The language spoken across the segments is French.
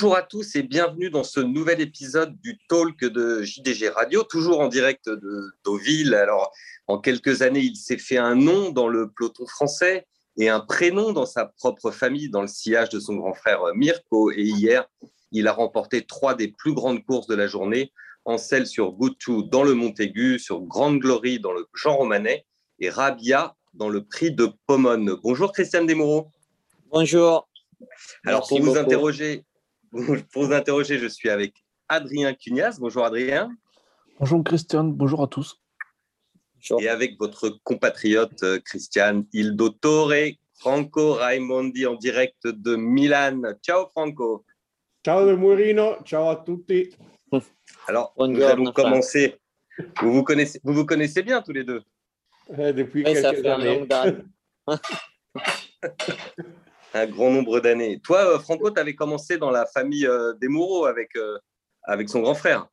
Bonjour à tous et bienvenue dans ce nouvel épisode du Talk de JDG Radio, toujours en direct de Deauville. Alors, en quelques années, il s'est fait un nom dans le peloton français et un prénom dans sa propre famille, dans le sillage de son grand frère Mirko. Et hier, il a remporté trois des plus grandes courses de la journée, en celle sur Goutou dans le Montaigu, sur Grande Glory dans le Jean Romanet et Rabia dans le prix de Pomone. Bonjour Christiane Desmoureaux. Bonjour. Alors pour vous interroger, pour vous interroger, je suis avec Adrien Cunias. Bonjour Adrien. Bonjour Christiane, bonjour à tous. Et avec votre compatriote euh, Christiane Il Dottore, Franco Raimondi en direct de Milan. Ciao Franco. Ciao de Murino, ciao à tutti. Alors, nous allons commencer. Vous vous, connaissez, vous vous connaissez bien tous les deux eh, Depuis quelques années. un grand nombre d'années. Toi, euh, Franco, tu avais commencé dans la famille euh, des Moureaux avec, euh, avec son grand frère.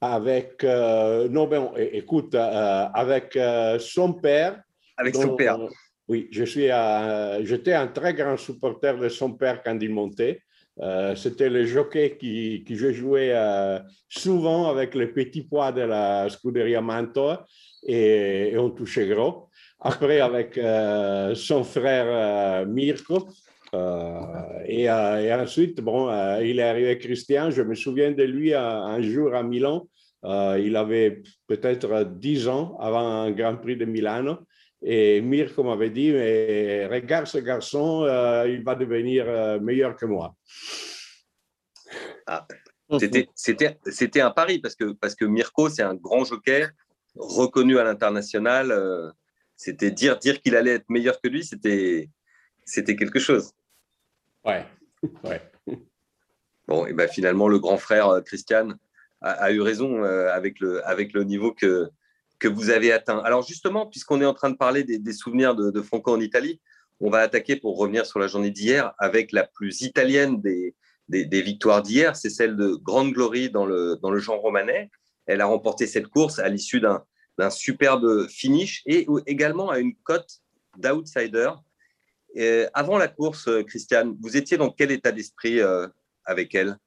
Avec, non, ben, écoute, avec son père. Avec son père. oui, je suis, j'étais un très grand supporter de son père quand il montait. C'était le jockey qui, qui je jouais souvent avec les petits poids de la Scuderia Mantoa et, et on touchait gros. Après, avec euh, son frère euh, Mirko. Euh, et, et, ensuite, bon, il est arrivé Christian. Je me souviens de lui un, jour à Milan. il avait peut-être 10 ans avant un Grand Prix de Milano. Et Mirko m'avait dit, mais regarde ce garçon, il va devenir meilleur que moi. Ah, c'était un pari parce que, parce que Mirko, c'est un grand joker reconnu à l'international. C'était dire, dire qu'il allait être meilleur que lui, c'était, c'était quelque chose. Ouais, ouais. Bon, et ben finalement, le grand frère euh, Christian a, eu raison euh, avec, le, avec le niveau que, que vous avez atteint. Alors justement, puisqu'on est en train de parler des, souvenirs de, Franco en Italie, on va attaquer pour revenir sur la journée d'hier avec la plus italienne des, des, victoires d'hier, c'est celle de Grande Glory dans le, dans le Jean Romanet. Elle a remporté cette course à l'issue d'un, d'un superbe finish et également à une cote d'outsider. Avant la course, Christiane, vous étiez dans quel état d'esprit euh, avec elle?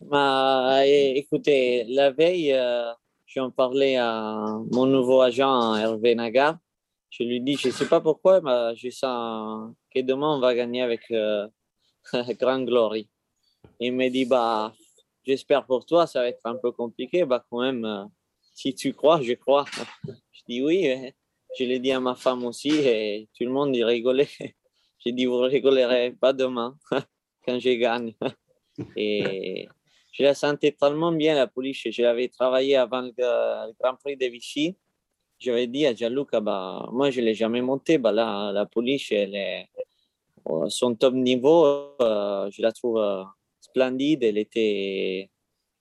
Bah, Écoutez, la veille, euh, j'en parlais à mon nouveau agent Hervé Naga. Je lui dis, je ne sais pas pourquoi, mais je sens que demain on va gagner avec euh, Grand Glory. Il me dit, bah, j'espère pour toi, ça va être un peu compliqué. Bah, quand même, euh, si tu crois, je crois. Je dis oui. Je l'ai dit à ma femme aussi et tout le monde y rigolait. J'ai dit, vous rigolerez pas demain quand je gagne. Et je la sentais tellement bien, la police. Je l'avais travaillé avant le, Grand Prix de Vichy. J'avais dit à Gianluca, bah, moi, je ne l'ai jamais monté. Bah, là, la police, elle est, son top niveau, euh, je la trouve euh, splendide. Elle était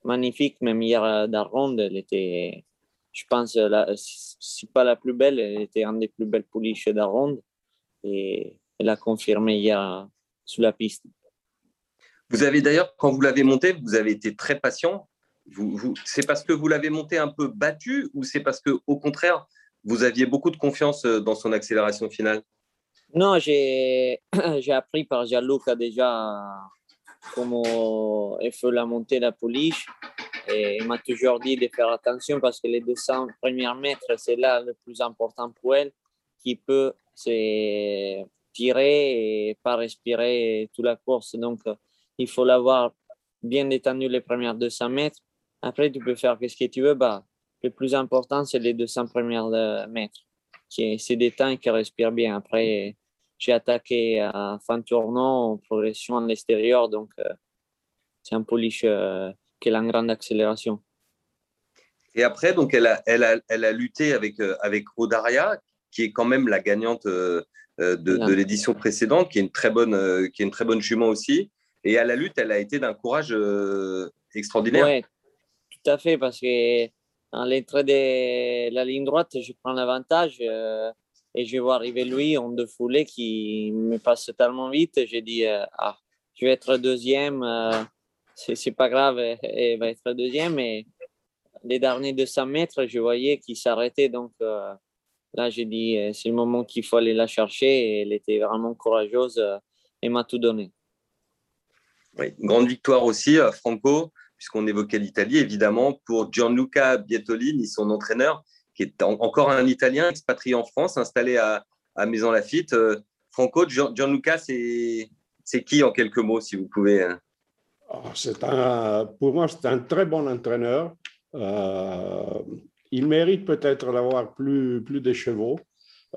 magnifique, même hier dans ronde, elle était, je pense, la, si pas la plus belle, elle était une des plus belles pouliches de ronde et elle a confirmé hier sur la piste. Vous avez d'ailleurs, quand vous l'avez monté, vous avez été très patient. Vous, vous, c'est parce que vous l'avez monté un peu battu ou c'est parce que, au contraire, vous aviez beaucoup de confiance dans son accélération finale? Non, j'ai, j'ai appris par Gianluca déjà comment il faut la monter la pouliche. Et m'a toujours dit de faire attention parce que les 200 premiers mètres, c'est là le plus important pour elle, qui peut se tirer et pas respirer toute la course. Donc, il faut l'avoir bien détendu les premières 200 mètres. Après, tu peux faire ce que tu veux. Bah, le plus important, c'est les 200 premiers mètres. C'est des temps qui respirent bien. Après, j'ai attaqué à fin tournant en progression à l'extérieur. Donc, euh, c'est un polish euh, qui a une grande accélération. Et après, donc, elle, a, elle, a, elle a lutté avec, euh, avec Odaria, qui est quand même la gagnante de, de l'édition précédente, qui est, une très bonne, qui est une très bonne jument aussi. Et à la lutte, elle a été d'un courage extraordinaire. Oui, tout à fait, parce que à l'entrée de la ligne droite, je prends l'avantage et je vois arriver lui en deux foulées qui me passe tellement vite. J'ai dit, euh, ah, je vais être deuxième, euh, c'est pas grave, il va être deuxième. Mais les derniers 200 mètres, je voyais qu'il s'arrêtait. Donc euh, là, j'ai dit, c'est le moment qu'il faut aller la chercher. Et elle était vraiment courageuse et m'a tout donné. Oui, grande victoire aussi, Franco, puisqu'on évoquait l'Italie, évidemment, pour Gianluca Bietolini, son entraîneur, qui est encore un Italien expatrié en France, installé à, à Maison Lafitte. Franco, Gianluca, c'est qui en quelques mots, si vous pouvez ah, c'est un, Pour moi, c'est un très bon entraîneur. Euh, il mérite peut-être d'avoir plus, plus de chevaux.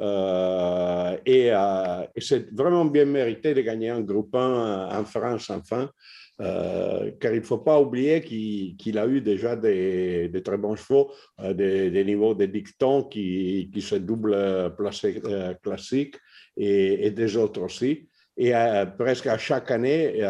Euh, et, euh, et c'est vraiment bien mérité de gagner un groupe 1 en France enfin, car il ne faut pas oublier qu'il a eu déjà des, très bons chevaux, des, niveaux de dictons qui, se double placé classique et, des autres aussi. Et presque à chaque année,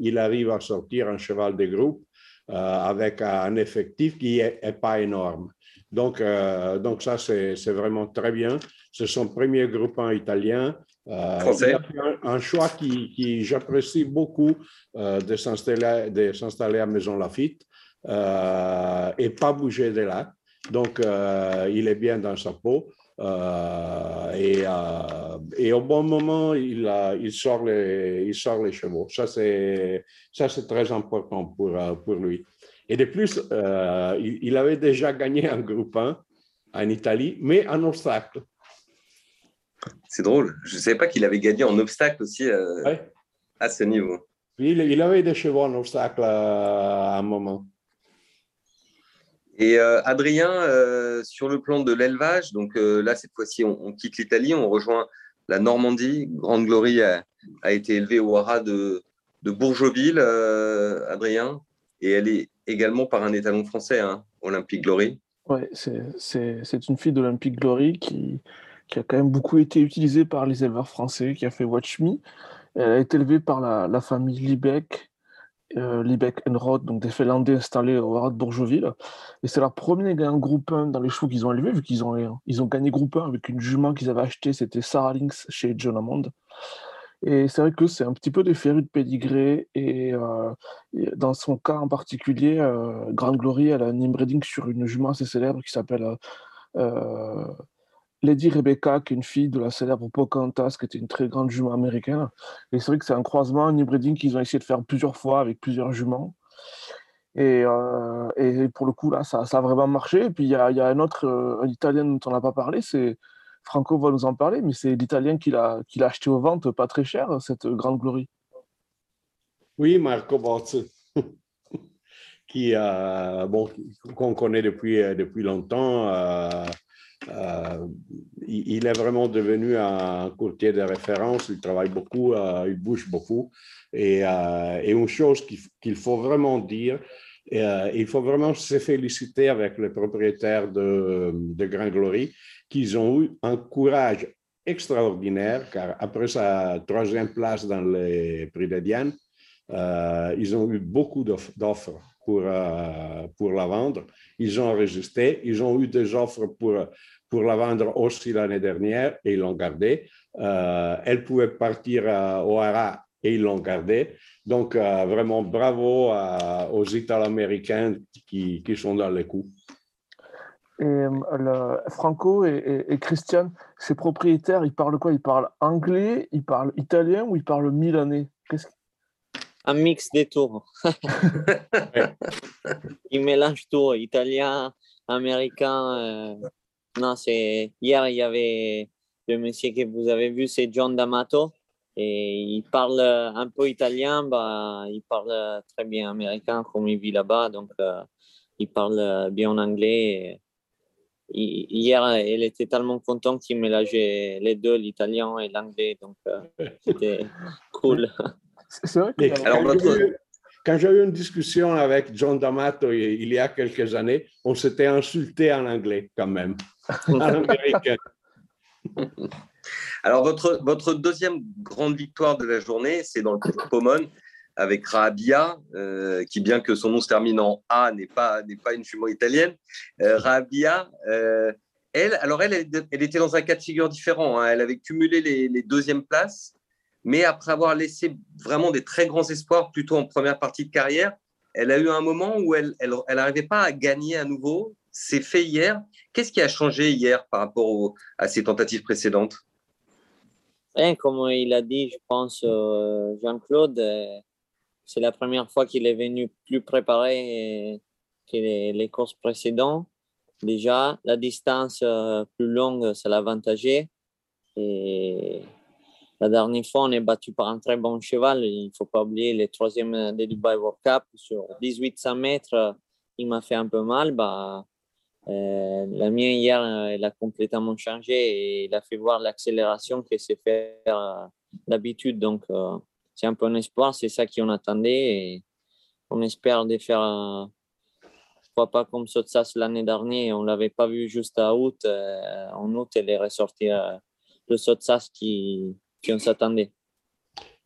il arrive à sortir un cheval de groupe avec un effectif qui n'est pas énorme. Donc, euh, donc ça, c'est vraiment très bien. C'est son premier groupement italien. Euh, Français. Un, choix qui, qui j'apprécie beaucoup euh, de s'installer à Maison Lafitte euh, et pas bouger de là. Donc, euh, il est bien dans sa peau. Et, et, au bon moment, il, il, sort les, il sort les chevaux. Ça, c'est très important pour, pour lui. Et de plus, euh, il, avait déjà gagné un groupe 1 en Italie, mais en obstacle. C'est drôle. Je ne savais pas qu'il avait gagné en obstacle aussi euh, à ce niveau. Il, avait des chevaux en obstacle à un moment. Et euh, Adrien, sur le plan de l'élevage, donc là, cette fois-ci, on, quitte l'Italie, on rejoint la Normandie. Grande Glory a, été élevée au haras de, de Bourgeauville, Adrien, et elle est également par un étalon français, hein, Olympique Glory. Oui, c'est une fille d'Olympique Glory qui, qui, a quand même beaucoup été utilisée par les éleveurs français, qui a fait Watch Me. Elle a été élevée par la, famille Liebeck, euh, Liebeck Roth, donc des Finlandais installés au Haras de Bourgeauville. Et c'est leur premier gain groupe 1 dans les chevaux qu'ils ont élevés, vu qu'ils ont, ils ont gagné groupe 1 avec une jument qu'ils avaient achetée, c'était Sarah Lynx chez John Hammond. Et c'est vrai que c'est un petit peu des férus de pédigré. Et, euh, dans son cas en particulier, euh, Grande Glory, elle a un inbreeding sur une jument assez célèbre qui s'appelle euh, Lady Rebecca, qui est une fille de la célèbre Pocahontas, qui était une très grande jument américaine. Et c'est vrai que c'est un croisement, un inbreeding qu'ils ont essayé de faire plusieurs fois avec plusieurs juments. Et, et pour le coup, là, ça, a vraiment marché. Et puis, il y a, un autre, un Italien dont on n'a pas parlé, c'est Franco va nous en parler, mais c'est l'Italien qui l'a acheté aux ventes pas très cher, cette grande glorie. Oui, Marco Bozzi, qui euh, bon, qu'on connaît depuis, euh, depuis longtemps. Euh, il est vraiment devenu un courtier de référence. Il travaille beaucoup, il bouge beaucoup. Et, et une chose qu'il faut vraiment dire, il faut vraiment se féliciter avec le propriétaire de, de Grand Glory qu'ils ont eu un courage extraordinaire, car après sa troisième place dans les prix de Diane, euh, ils ont eu beaucoup d'offres pour, euh, pour la vendre. Ils ont résisté. Ils ont eu des offres pour, pour la vendre aussi l'année dernière et ils l'ont gardée. Euh, elle pouvait partir au Hara et ils l'ont gardée. Donc, vraiment bravo aux Italo-Américains qui, qui sont dans les coups. Et Franco et, et, Christian, ses propriétaires, ils parlent quoi? Ils parlent anglais, ils parlent italien ou ils parlent milanais? Un mix des tours. ils mélangent tout, italien, américain. Euh, non, c'est hier il y avait le monsieur que vous avez vu, c'est John D'Amato et il parle un peu italien, bah il parle très bien américain comme il vit là-bas, donc euh, il parle bien anglais. Hier, elle était tellement contente qu'il mélangeait les deux, l'italien et l'anglais. Donc, euh, c'était cool. C'est vrai Alors, quand j'ai eu une discussion avec John D'Amato il y a quelques années, on s'était insulté en anglais quand même, en américain. Alors, votre, votre deuxième grande victoire de la journée, c'est dans le Pomone avec Rabia, euh, qui bien que son nom se termine en A, n'est pas, n'est pas une jument italienne. Euh, Rabia, euh, elle, alors elle, elle, était dans un cas de figure différent. Hein. Elle avait cumulé les, les, deuxièmes places, mais après avoir laissé vraiment des très grands espoirs, plutôt en première partie de carrière, elle a eu un moment où elle n'arrivait pas à gagner à nouveau. C'est fait hier. Qu'est-ce qui a changé hier par rapport à ses tentatives précédentes? Comme il a dit, je pense, Jean-Claude, c'est la première fois qu'il est venu plus préparé que les, courses précédentes. Déjà, la distance euh, plus longue, ça l'avantagé. Et la dernière fois, on est battu par un très bon cheval. Il ne faut pas oublier le troisième des Dubai World Cup sur 1800 mètres. Il m'a fait un peu mal. Bah, euh, la mienne hier, elle a complètement changé et il a fait voir l'accélération que c'est faire euh, d'habitude. Donc, euh, c'est un peu un espoir. C'est ça qu'on attendait. On espère de faire, pourquoi pas comme Sotsas l'année dernière. On ne l'avait pas vu juste à août. en août, elle est ressortie le Sotsas qui, qui on s'attendait.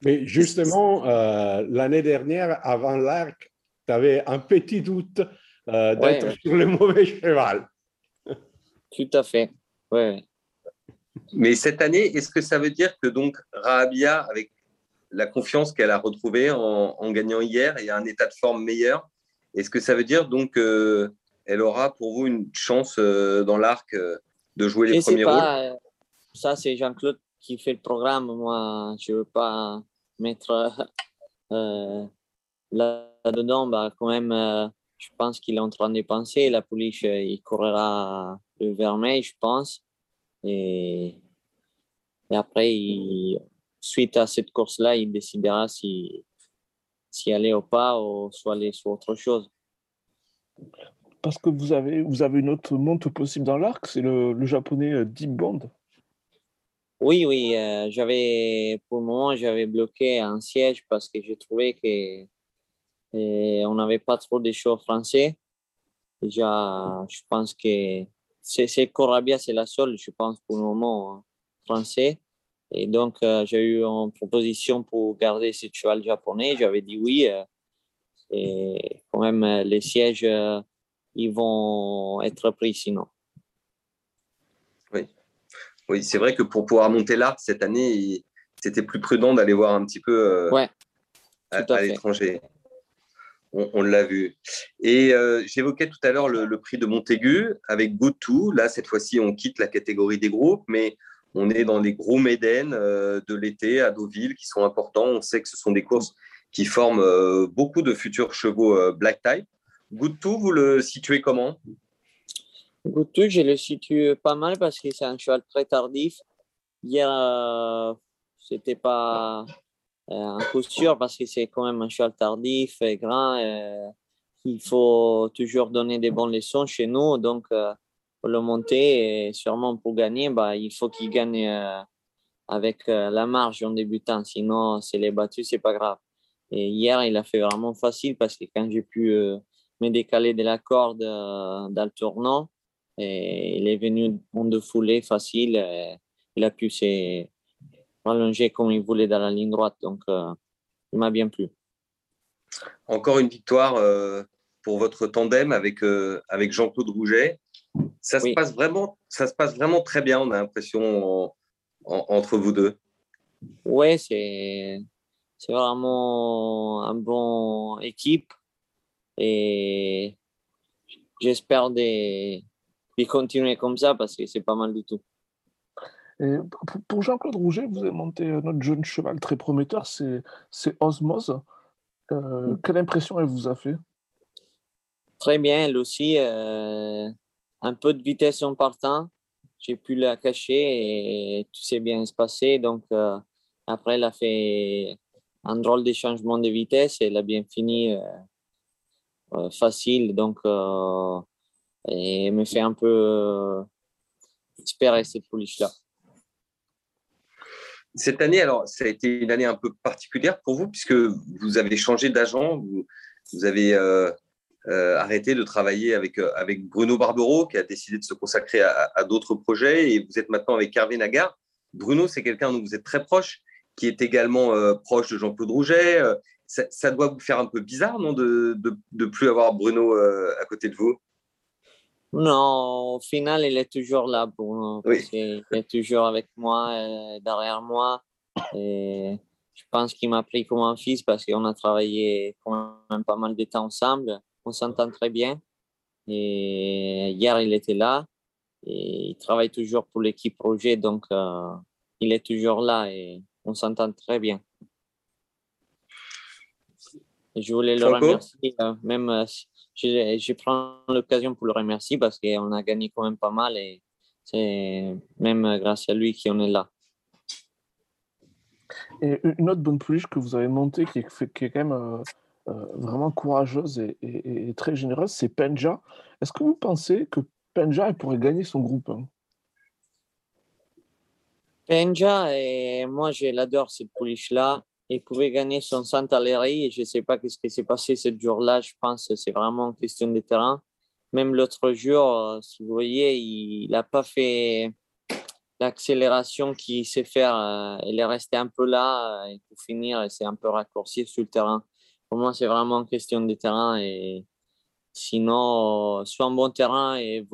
Mais justement, l'année dernière, avant l'arc, tu avais un petit doute euh, d'être sur le mauvais cheval. Tout à fait. Ouais. Mais cette année, est-ce que ça veut dire que donc Rahabia, avec la confiance qu'elle a retrouvée en, gagnant hier et un état de forme meilleur, est-ce que ça veut dire donc qu'elle aura pour vous une chance euh, dans l'arc euh, de jouer les premiers rôles? Ça, c'est Jean-Claude qui fait le programme. Moi, je ne veux pas mettre là-dedans. Bah, quand même, je pense qu'il est en train de penser. La police, euh, il courra le vermeil, je pense. Et, après, suite à cette course-là, il décidera si, aller ou pas, ou soit aller sur autre chose. Parce que vous avez, vous avez une autre monte possible dans l'arc, c'est le, japonais euh, Deep Bond. Oui, oui, euh, j'avais, pour le moment, j'avais bloqué un siège parce que j'ai trouvé que et on n'avait pas trop de choix français. Déjà, je pense que c'est Corabia, c'est la seule, je pense, pour le moment hein, français. Et donc, euh, j'ai eu une proposition pour garder ce cheval japonais. J'avais dit oui. Euh, et quand même, euh, les sièges, ils vont être pris sinon. Oui, c'est vrai que pour pouvoir monter l'arc cette année, c'était plus prudent d'aller voir un petit peu ouais, à l'étranger on, l'a vu. Et euh, j'évoquais tout à l'heure le, prix de Montaigu avec Good Là, cette fois-ci, on quitte la catégorie des groupes, mais on est dans les gros médènes euh, de l'été à Deauville qui sont importants. On sait que ce sont des courses qui forment euh, beaucoup de futurs chevaux black type. Good vous le situez comment? Good je le situe pas mal parce que c'est un cheval très tardif. Hier, c'était pas euh, un coup sûr parce que c'est quand même un cheval tardif et grand. Euh, il faut toujours donner des bonnes leçons chez nous. Donc, euh, pour le monter sûrement pour gagner, bah, il faut qu'il gagne avec la marge en débutant. Sinon, c'est les battus, c'est pas grave. Et hier, il a fait vraiment facile parce que quand j'ai pu me décaler de la corde dans le tournant, et il est venu en deux foulées facile. il a pu se, rallonger comme il voulait dans la ligne droite. Donc, euh, il m'a bien plu. Encore une victoire euh, pour votre tandem avec, euh, avec Jean-Claude Rouget. Ça, se passe vraiment, ça se passe vraiment très bien, on a l'impression, entre vous deux. Oui, c'est, vraiment un bon équipe. Et j'espère de, de continuer comme ça parce que c'est pas mal du tout pour Jean-Claude Rouget, vous avez monté notre jeune cheval très prometteur, c'est Osmose. Euh, mm. quelle impression elle vous a fait? Très bien, elle aussi. Euh, un peu de vitesse en partant. J'ai pu la cacher et tout s'est bien passé. Donc, euh, après, elle a fait un drôle de changement de vitesse et elle a bien fini facile. Donc, et me fait un peu espérer cette pouliche-là. Cette année, alors, ça a été une année un peu particulière pour vous, puisque vous avez changé d'agent, vous, avez euh, euh, arrêté de travailler avec, euh, avec Bruno Barbero, qui a décidé de se consacrer à, d'autres projets, et vous êtes maintenant avec Hervé Nagar. Bruno, c'est quelqu'un dont vous êtes très proche, qui est également proche de Jean-Claude Rouget. Ça, doit vous faire un peu bizarre, non, de ne plus avoir Bruno à côté de vous? Non, au final, il est toujours là pour Il est toujours avec moi, euh, derrière moi. Et je pense qu'il m'a pris comme un fils parce qu'on a travaillé quand même pas mal de temps ensemble. On s'entend très bien. Et hier, il était là. Et il travaille toujours pour l'équipe projet. Donc, euh, il est toujours là et on s'entend très bien. je voulais le remercier, même je, prends l'occasion pour le remercier parce qu'on a gagné quand même pas mal et c'est même grâce à lui qu'on est là. Et une autre bonne pouliche que vous avez montée qui est, qui est quand même vraiment courageuse et, très généreuse, c'est Penja. Est-ce que vous pensez que Penja pourrait gagner son groupe Penja, et moi je l'adore cette pouliche-là. Il pouvait gagner son Santaleri et je ne sais pas ce qui s'est passé ce jour-là. Je pense que c'est vraiment une question de terrain. Même l'autre jour, si vous voyez, il n'a pas fait l'accélération qu'il sait faire. Euh, il est resté un peu là et pour finir, c'est un peu raccourci sur le terrain. Pour moi, c'est vraiment une question de terrain et sinon, soit un bon terrain et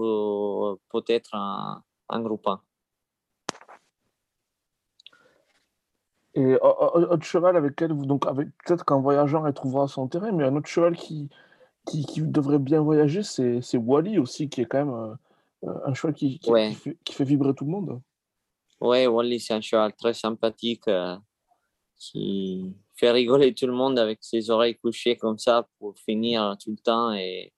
peut-être un, un groupe 1. Et autre cheval avec lequel donc avec peut-être qu'en voyageant, elle trouvera son terrain, mais un autre cheval qui, qui, qui devrait bien voyager, c'est, c'est Wally aussi, qui est quand même euh, un cheval qui, qui, fait, qui, fait, vibrer tout le monde. Oui, Wally, c'est un cheval très sympathique euh, qui fait rigoler tout le monde avec ses oreilles couchées comme ça pour finir tout le temps et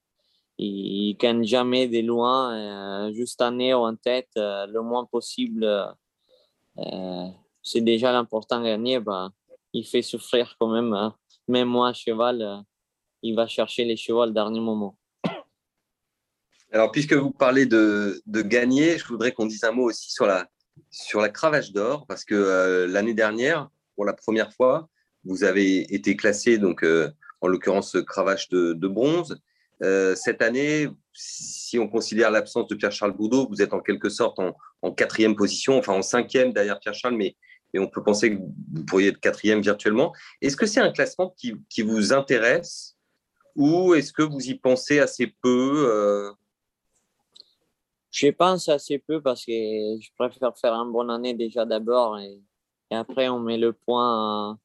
il gagne jamais de loin, euh, juste un nez en tête, le moins possible c'est déjà l'important gagner, bah, il fait souffrir quand même. Hein. Même moi, cheval, euh, il va chercher les chevaux au dernier moment. Alors, puisque vous parlez de, de gagner, je voudrais qu'on dise un mot aussi sur la, sur la cravache d'or, parce que euh, l'année dernière, pour la première fois, vous avez été classé, donc, euh, en l'occurrence, cravache de, de bronze. cette année, si on considère l'absence de Pierre-Charles Boudot, vous êtes en quelque sorte en, en, quatrième position, enfin en cinquième derrière Pierre-Charles, mais, et on peut penser que vous pourriez être quatrième virtuellement. Est-ce que c'est un classement qui, vous intéresse ou est-ce que vous y pensez assez peu euh? Je pense assez peu parce que je préfère faire une bonne année déjà d'abord et, après on met le point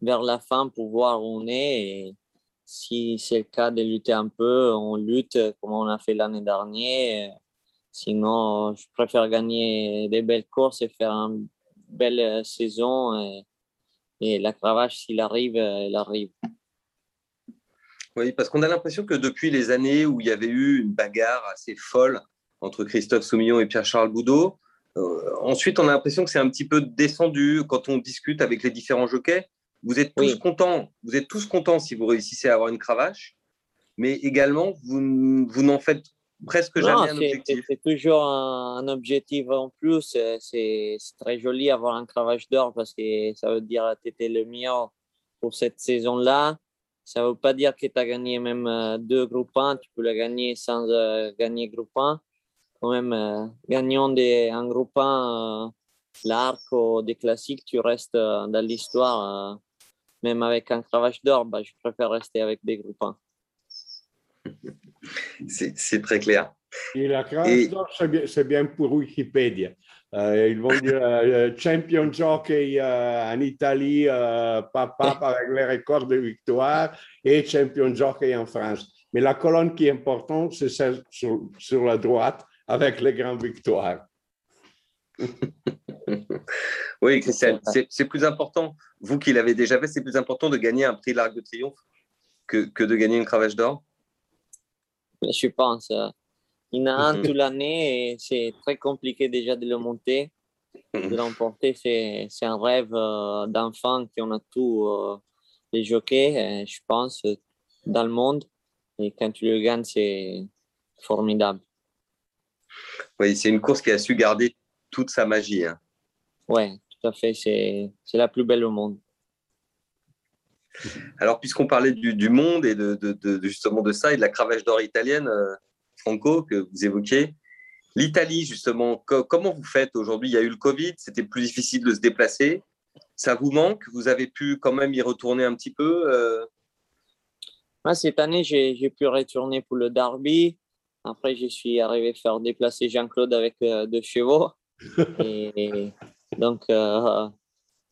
vers la fin pour voir où on est. Et si c'est le cas de lutter un peu, on lutte comme on a fait l'année dernière. Sinon, je préfère gagner des belles courses et faire un belle euh, saison et, la cravache, s'il arrive, euh, elle arrive. Oui, parce qu'on a l'impression que depuis les années où il y avait eu une bagarre assez folle entre Christophe Soumillon et Pierre-Charles Boudot, euh, ensuite on a l'impression que c'est un petit peu descendu quand on discute avec les différents jockeys. Vous êtes tous contents, vous êtes tous contents si vous réussissez à avoir une cravache, mais également vous, vous n'en faites presque jamais un objectif. C'est toujours un, objectif en plus. C'est très joli avoir un cravache d'or parce que ça veut dire que tu étais le meilleur pour cette saison-là. Ça ne veut pas dire que tu as gagné même euh, deux groupes 1. Tu peux le gagner sans euh, gagner groupe 1. Quand même, euh, gagnant des, un groupe 1, l'arc ou des classiques, tu restes dans l'histoire. même avec un cravache d'or, bah, je préfère rester avec des groupes 1. C'est très clair. Et la cravache d'or, c'est bien, pour Wikipédia. Euh, ils vont dire euh, champion jockey euh, en Italie, papa avec les records de victoire et champion jockey en France. Mais la colonne qui est importante, c'est celle sur, sur, la droite avec les grandes victoires. oui, Christian, c'est plus important, vous qui l'avez déjà fait, c'est plus important de gagner un prix l'Arc de Triomphe que, que de gagner une cravache d'or? je pense. Il y en a un toute l'année et c'est très compliqué déjà de le monter. De l'emporter, c'est, un rêve euh, d'enfant qu'on a tous euh, les jockeys, je pense, dans le monde. Et quand tu le gagnes, c'est formidable. Oui, c'est une course qui a su garder toute sa magie. Hein. Oui, tout à fait. C'est, c'est la plus belle au monde. Alors, puisqu'on parlait du, monde et de, justement de ça et de la cravache d'or italienne, euh, Franco, que vous évoquiez, l'Italie, justement, comment vous faites aujourd'hui? Il y a eu le Covid, c'était plus difficile de se déplacer. Ça vous manque? Vous avez pu quand même y retourner un petit peu euh? Cette année, j'ai pu retourner pour le derby. Après, je suis arrivé à faire déplacer Jean-Claude avec euh, deux chevaux. Et, donc,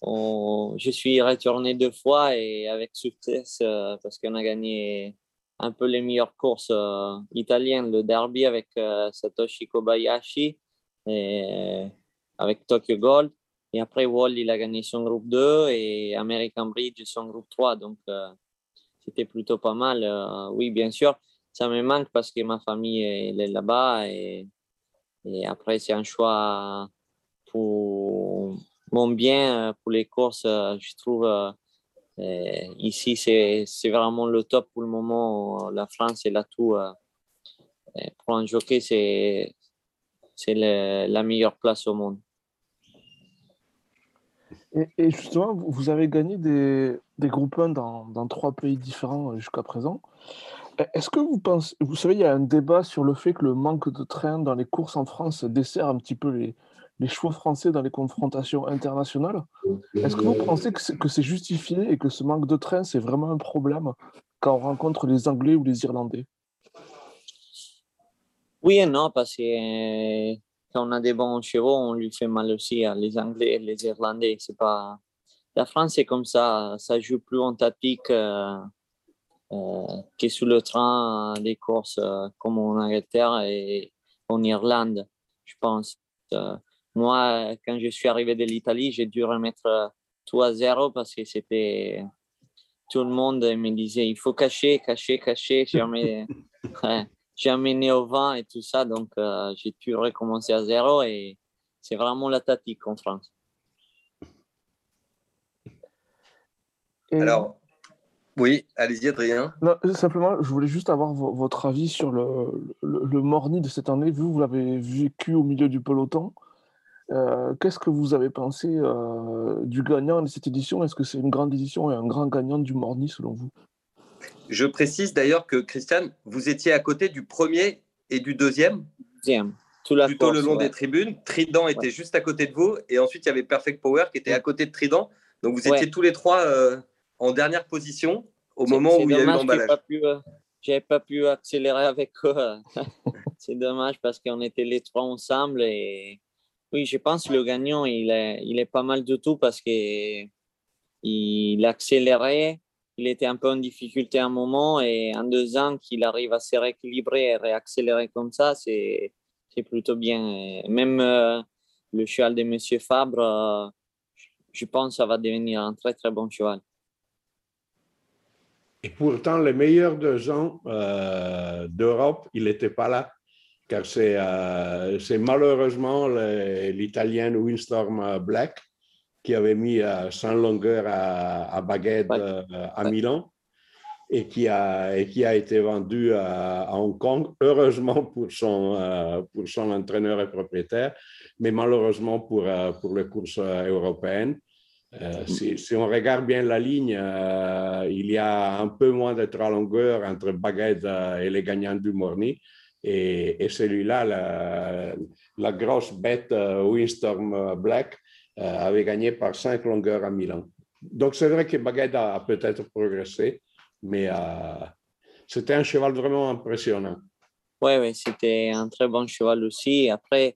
je suis retourné deux fois et avec succès euh, parce qu'on a gagné un peu les meilleures courses euh, italiennes, le derby avec euh, Satoshi Kobayashi et avec Tokyo Gold. Et après, Wall, il a gagné son groupe 2 et American Bridge son groupe 3. Donc, c'était plutôt pas mal. oui, bien sûr, ça me manque parce que ma famille est là-bas et, et après, c'est un choix pour mon bien, pour les courses. Je trouve ici, c'est vraiment le top pour le moment. La France est l'atout. Pour un jockey, c'est la meilleure place au monde. Et, justement, vous avez gagné des, des groupes 1 dans, dans, trois pays différents jusqu'à présent. Est-ce que vous pensez, vous savez, il y a un débat sur le fait que le manque de trains dans les courses en France dessert un petit peu les, les chevaux français dans les confrontations internationales. Est-ce que vous pensez que c'est justifié et que ce manque de trains, c'est vraiment un problème quand on rencontre les Anglais ou les Irlandais? Oui et non, parce que quand on a des bons chevaux, on lui fait mal aussi à les Anglais et les Irlandais. C'est pas... La France, c'est comme ça. Ça joue plus en tactique euh, euh, que sous le train des courses euh, comme en Angleterre et en Irlande, je pense. Moi, quand je suis arrivé de l'Italie, j'ai dû remettre tout à zéro parce que c'était tout le monde me disait il faut cacher, cacher, cacher. Jamais, j'ai amené au vent et tout ça, donc euh, j'ai pu recommencer à zéro et c'est vraiment la tactique en France. Alors, oui, allez-y Adrien. simplement, je voulais juste avoir votre avis sur le, le, Morny de cette année. Vous, vous l'avez vécu au milieu du peloton. Euh, qu'est-ce que vous avez pensé euh, du gagnant de cette édition? Est-ce que c'est une grande édition et un grand gagnant du Morny selon vous? Je précise d'ailleurs que, Christiane, vous étiez à côté du premier et du deuxième. Deuxième. Tout plutôt le long des tribunes. Trident était juste à côté de vous. Et ensuite, il y avait Perfect Power qui était à côté de Trident. Donc, vous étiez tous les trois euh, en dernière position au moment où il y a eu l'emballage. Je n'avais pas pu accélérer avec eux. C'est dommage parce qu'on était les trois ensemble. Et oui, je pense que le gagnant, il est, il pas mal du tout parce qu'il accélérait il était un peu en difficulté à un moment et en deux ans qu'il arrive à se rééquilibrer et réaccélérer comme ça, c'est plutôt bien. Même euh, le cheval de Monsieur Fabre, euh, je pense que ça va devenir un très très bon cheval. Et pourtant, les meilleurs deux ans euh, d'Europe, il n'était pas là, car c'est malheureusement l'Italien Windstorm Black qui avait mis à 100 longueurs à, à Baguette euh, à Milan et qui a, et qui a été vendu à, Hong Kong, heureusement pour son, euh, pour son entraîneur et propriétaire, mais malheureusement pour, euh, pour les courses européennes. si, si, on regarde bien la ligne, il y a un peu moins de trois longueurs entre Baguette et les gagnants du Morny. Et, celui-là, la, la, grosse bête Windstorm Black, euh, avait gagné par cinq longueurs à Milan. Donc, c'est vrai que Baguette a peut-être progressé, mais euh, c'était un cheval vraiment impressionnant. Oui, c'était un très bon cheval aussi. Après,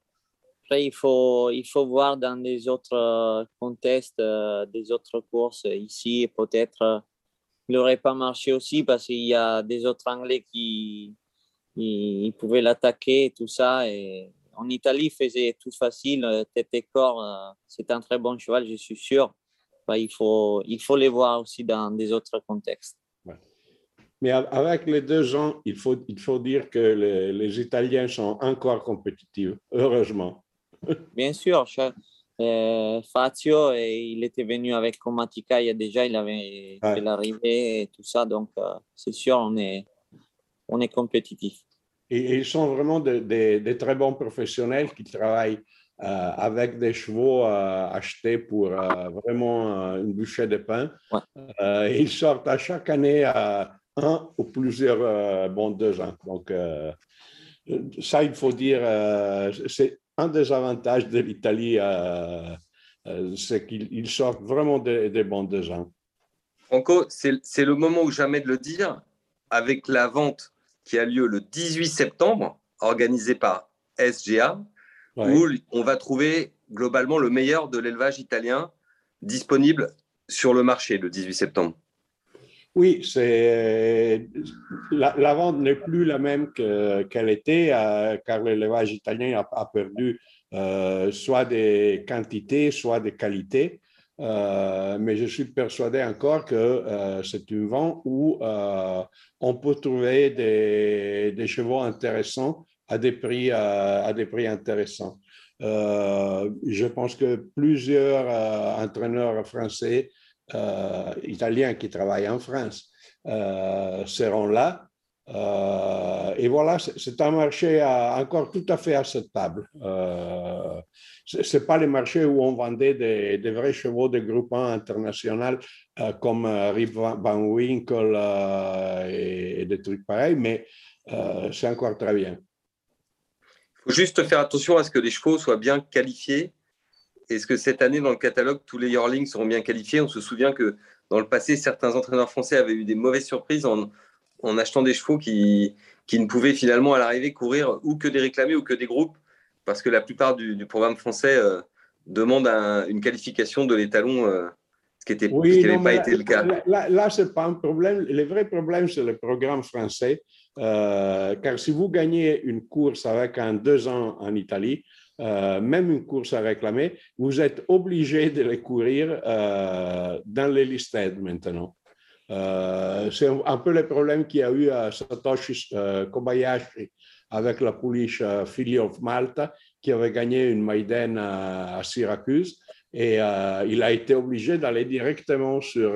après il, faut, il faut voir dans des autres contextes, euh, des autres courses ici, peut-être il n'aurait pas marché aussi parce qu'il y a des autres Anglais qui ils, pouvaient l'attaquer et tout ça. Et en Italie, faisait tout facile, euh, tête et corps. Euh, c'est un très bon cheval, je suis sûr. Bah, il, faut, il faut les voir aussi dans des autres contextes. Mais avec les deux ans, il faut, il faut dire que les, Italiens sont encore compétitifs, heureusement. Bien sûr. Euh, Fazio, et il était venu avec Comatica il y a déjà, il avait fait l'arrivée et tout ça. Donc, c'est sûr, on est, on est compétitif. Et, ils sont vraiment des très bons professionnels qui travaillent euh, avec des chevaux euh, achetés pour euh, vraiment une bouchée de pain. ils sortent à chaque année un ou plusieurs bons deux ans. Donc, ça, il faut dire, c'est un des avantages de l'Italie, c'est qu'ils sortent vraiment des, bons deux ans. Franco, c'est le moment ou jamais de le dire, avec la vente qui a lieu le 18 septembre, organisé par SGA, où on va trouver globalement le meilleur de l'élevage italien disponible sur le marché le 18 septembre. Oui, c'est la, vente n'est plus la même qu'elle était, euh, car l'élevage italien a, perdu euh, soit des quantités, soit des qualités. Mais je suis persuadé encore que c'est une vente où on peut trouver des, des, chevaux intéressants à des prix, à des prix intéressants. je pense que plusieurs entraîneurs français, italiens qui travaillent en France, seront là euh, et voilà, c'est un marché encore tout à fait acceptable. Euh, ce n'est pas les marchés où on vendait des, vrais chevaux de groupements internationaux euh, comme Rip Van Winkle et, des trucs pareils, mais c'est encore très bien. Il faut juste faire attention à ce que les chevaux soient bien qualifiés. Est-ce que cette année, dans le catalogue, tous les yearlings seront bien qualifiés? On se souvient que dans le passé, certains entraîneurs français avaient eu des mauvaises surprises en, en achetant des chevaux qui, qui ne pouvaient finalement à l'arrivée courir ou que des réclamés ou que des groupes, parce que la plupart du, programme français euh, demande une qualification de l'étalon, euh, ce qui n'avait pas été le cas. Là, là, ce n'est pas un problème. Le vrai problème, c'est le programme français. Euh, car si vous gagnez une course avec un deux ans en Italie, même une course à réclamer, vous êtes obligé de les courir dans les listed maintenant. Euh, c'est un peu le problème qu'il y a eu à Satoshi euh, Kobayashi avec la pouliche euh, Philly of Malta qui avait gagné une Maiden à, Syracuse et il a été obligé d'aller directement sur,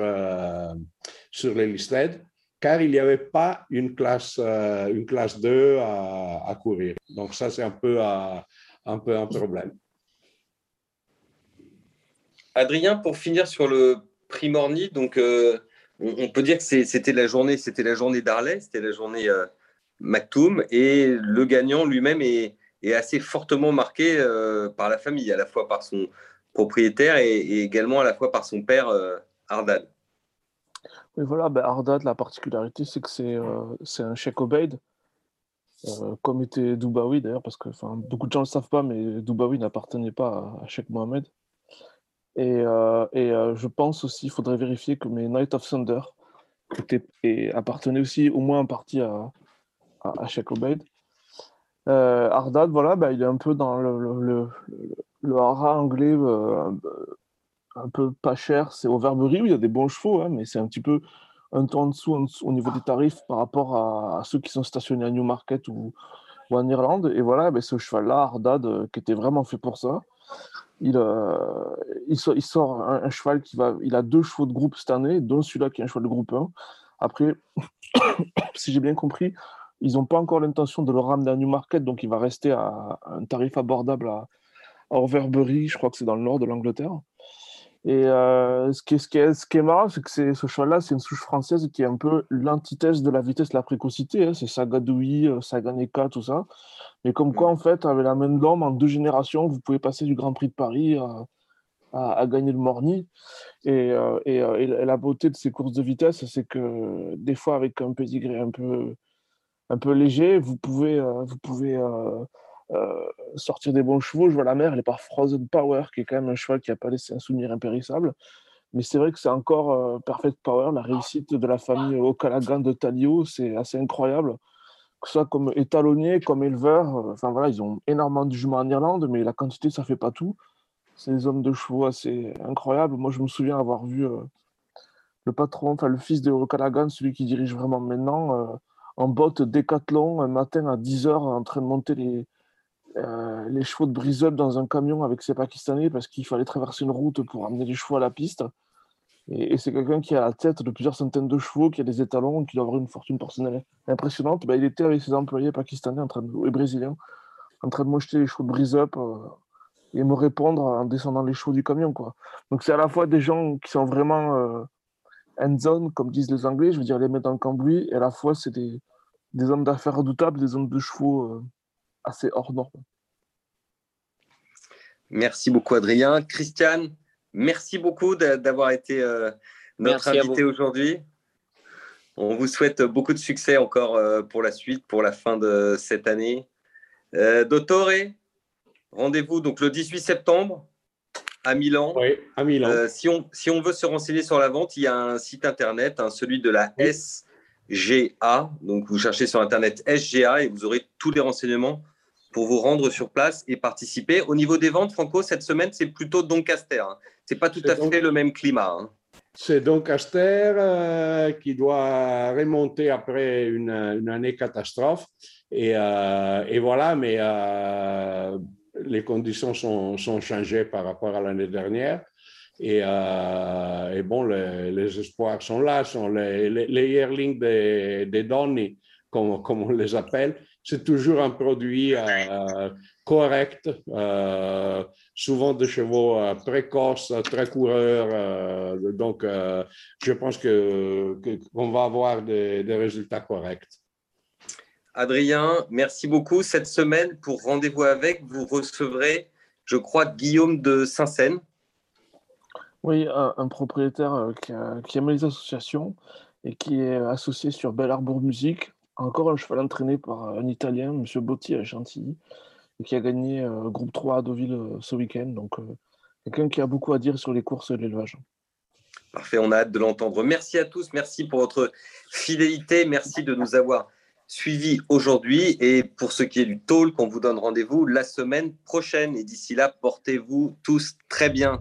sur les listed car il n'y avait pas une classe, une classe 2 à, à courir. Donc ça, c'est un peu, un peu un problème. Adrien, pour finir sur le Primorni, donc on, peut dire que c'était la journée, c'était la journée c'était la journée euh, Mactoum, et le gagnant lui-même est, assez fortement marqué euh, par la famille, à la fois par son propriétaire et, également à la fois par son père euh, Ardad. Oui, voilà, ben Ardad, la particularité, c'est que c'est un Sheikh Obeid, comme était Dubawi d'ailleurs, parce que beaucoup de gens ne le savent pas, mais Dubawi n'appartenait pas à, à Sheikh Mohamed. Et, euh, euh, je pense aussi, il faudrait vérifier que mes Night of Thunder étaient, et appartenaient aussi au moins en partie à, à, à Sheikh Obeid. Euh, Ardad, voilà, bah, il est un peu dans le, le, le, hara anglais, un peu pas cher. C'est Overbury où il y a des bons chevaux, hein, mais c'est un petit peu un temps en dessous, au niveau des tarifs par rapport à, ceux qui sont stationnés à Newmarket ou, ou en Irlande. Et voilà, bah, ce cheval-là, Ardad, qui était vraiment fait pour ça il, euh, il, sort, un, cheval qui va. Il a deux chevaux de groupe cette année, dont celui-là qui est un cheval de groupe 1. Après, si j'ai bien compris, ils n'ont pas encore l'intention de le ramener à Newmarket, donc il va rester à, un tarif abordable à, Overbury, je crois que c'est dans le nord de l'Angleterre. Et euh, ce, qui est, ce, qui est, ce, qui est, marrant, c'est que ce cheval-là, c'est une souche française qui est un peu l'antithèse de la vitesse de la précocité. Hein. C'est Sagadoui, euh, Saganeka, tout ça. Mais comme quoi, mm. en fait, avec la main d'homme, en deux générations, vous pouvez passer du Grand Prix de Paris à, à, gagner le Morny. Et, euh, euh, et, la beauté de ces courses de vitesse, c'est que des fois, avec un pedigree un peu, un peu léger, vous pouvez, euh, vous pouvez sortir des bons chevaux. Je vois la mère, elle est par Frozen Power, qui est quand même un cheval qui n'a pas laissé un souvenir impérissable. Mais c'est vrai que c'est encore Perfect Power, la réussite de la famille Okalagan de Talio, c'est assez incroyable que soit comme étalonnier, comme éleveur. Euh, enfin voilà, ils ont énormément de jumeaux en Irlande, mais la quantité, ça fait pas tout. C'est des hommes de chevaux assez incroyables. Moi, je me souviens avoir vu euh, le patron, enfin le fils de Callaghan, celui qui dirige vraiment maintenant, euh, en botte décathlon un matin à 10h en train de monter les, les chevaux de brise dans un camion avec ses Pakistanais parce qu'il fallait traverser une route pour amener les chevaux à la piste. Et, c'est quelqu'un qui a la tête de plusieurs centaines de chevaux, qui a des étalons, qui doit avoir une fortune personnelle impressionnante. Ben, il était avec ses employés pakistanais en train de, et brésiliens en train de m'acheter les chevaux de brise-up euh, et me répondre en descendant les chevaux du camion. Donc c'est à la fois des gens qui sont vraiment euh, end-zone, comme disent les Anglais, je veux dire les mettre dans le cambouis, et à la fois c'est des, des, hommes d'affaires redoutables, des hommes de chevaux euh, assez hors normes. Merci beaucoup Adrien. Christiane, Merci beaucoup d'avoir été euh, notre invité aujourd'hui. On vous souhaite beaucoup de succès encore euh, pour la suite, pour la fin de cette année. Euh, Dottore, rendez-vous donc le 18 septembre à Milan. Oui, à Milan. Euh, si, on, si on veut se renseigner sur la vente, il y a un site internet, hein, celui de la SGA. Donc vous cherchez sur internet SGA et vous aurez tous les renseignements pour vous rendre sur place et participer. Au niveau des ventes, Franco, cette semaine, c'est plutôt Doncaster. Hein. Ce n'est pas tout à fait le même climat. Hein. C'est Doncaster euh, qui doit remonter après une, année catastrophe. Et, euh, voilà, mais euh, les conditions sont, changées par rapport à l'année dernière. Et, bon, les, espoirs sont là, sont les, les, yearlings des, des Donny, comme, comme on les appelle c'est toujours un produit euh, correct, euh, souvent de chevaux euh, précoces, très coureurs. donc, je pense qu'on que, qu'on va avoir des, des, résultats corrects. Adrien, merci beaucoup. Cette semaine, pour Rendez-vous avec, vous recevrez, je crois, Guillaume de Saint-Seine. Oui, un, propriétaire qui, a, qui aime les associations et qui est associé sur Bel Arbour Musique encore un cheval entraîné par un Italien, M. Botti à Chantilly, qui a gagné euh, groupe 3 à Deauville euh, ce week-end. Donc, euh, quelqu'un qui a beaucoup à dire sur les courses de l'élevage. Parfait, on a hâte de l'entendre. Merci à tous, merci pour votre fidélité, merci de nous avoir suivis aujourd'hui. Et pour ce qui est du talk, on vous donne rendez-vous la semaine prochaine. Et d'ici là, portez-vous tous très bien.